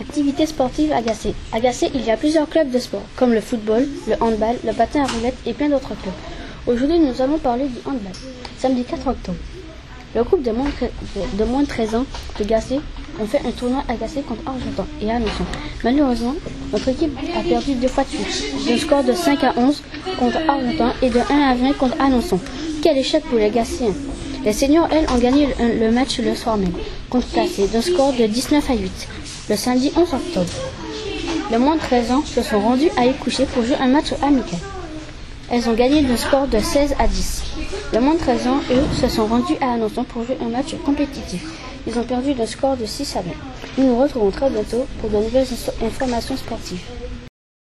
Activité sportive Agacé. Agacé, il y a plusieurs clubs de sport, comme le football, le handball, le patin à roulettes et plein d'autres clubs. Aujourd'hui, nous allons parler du handball. Samedi 4 octobre, le groupe de moins de, moins de 13 ans de Gacé ont fait un tournoi Agacé contre Argentan et Annonçon. Malheureusement, notre équipe a perdu deux fois de suite, d'un score de 5 à 11 contre Argentan et de 1 à 20 contre Annonçon. Quel échec pour les Gacéens Les seniors, elles, ont gagné le, le match le soir même contre Gacé d'un score de 19 à 8 le samedi 11 octobre. Les moins de 13 ans se sont rendus à Écouché pour jouer un match amical. Elles ont gagné d'un score de 16 à 10. Les moins de 13 ans, eux, se sont rendus à Annonçon pour jouer un match compétitif. Ils ont perdu d'un score de 6 à 20. Nous nous retrouvons très bientôt pour de nouvelles informations sportives.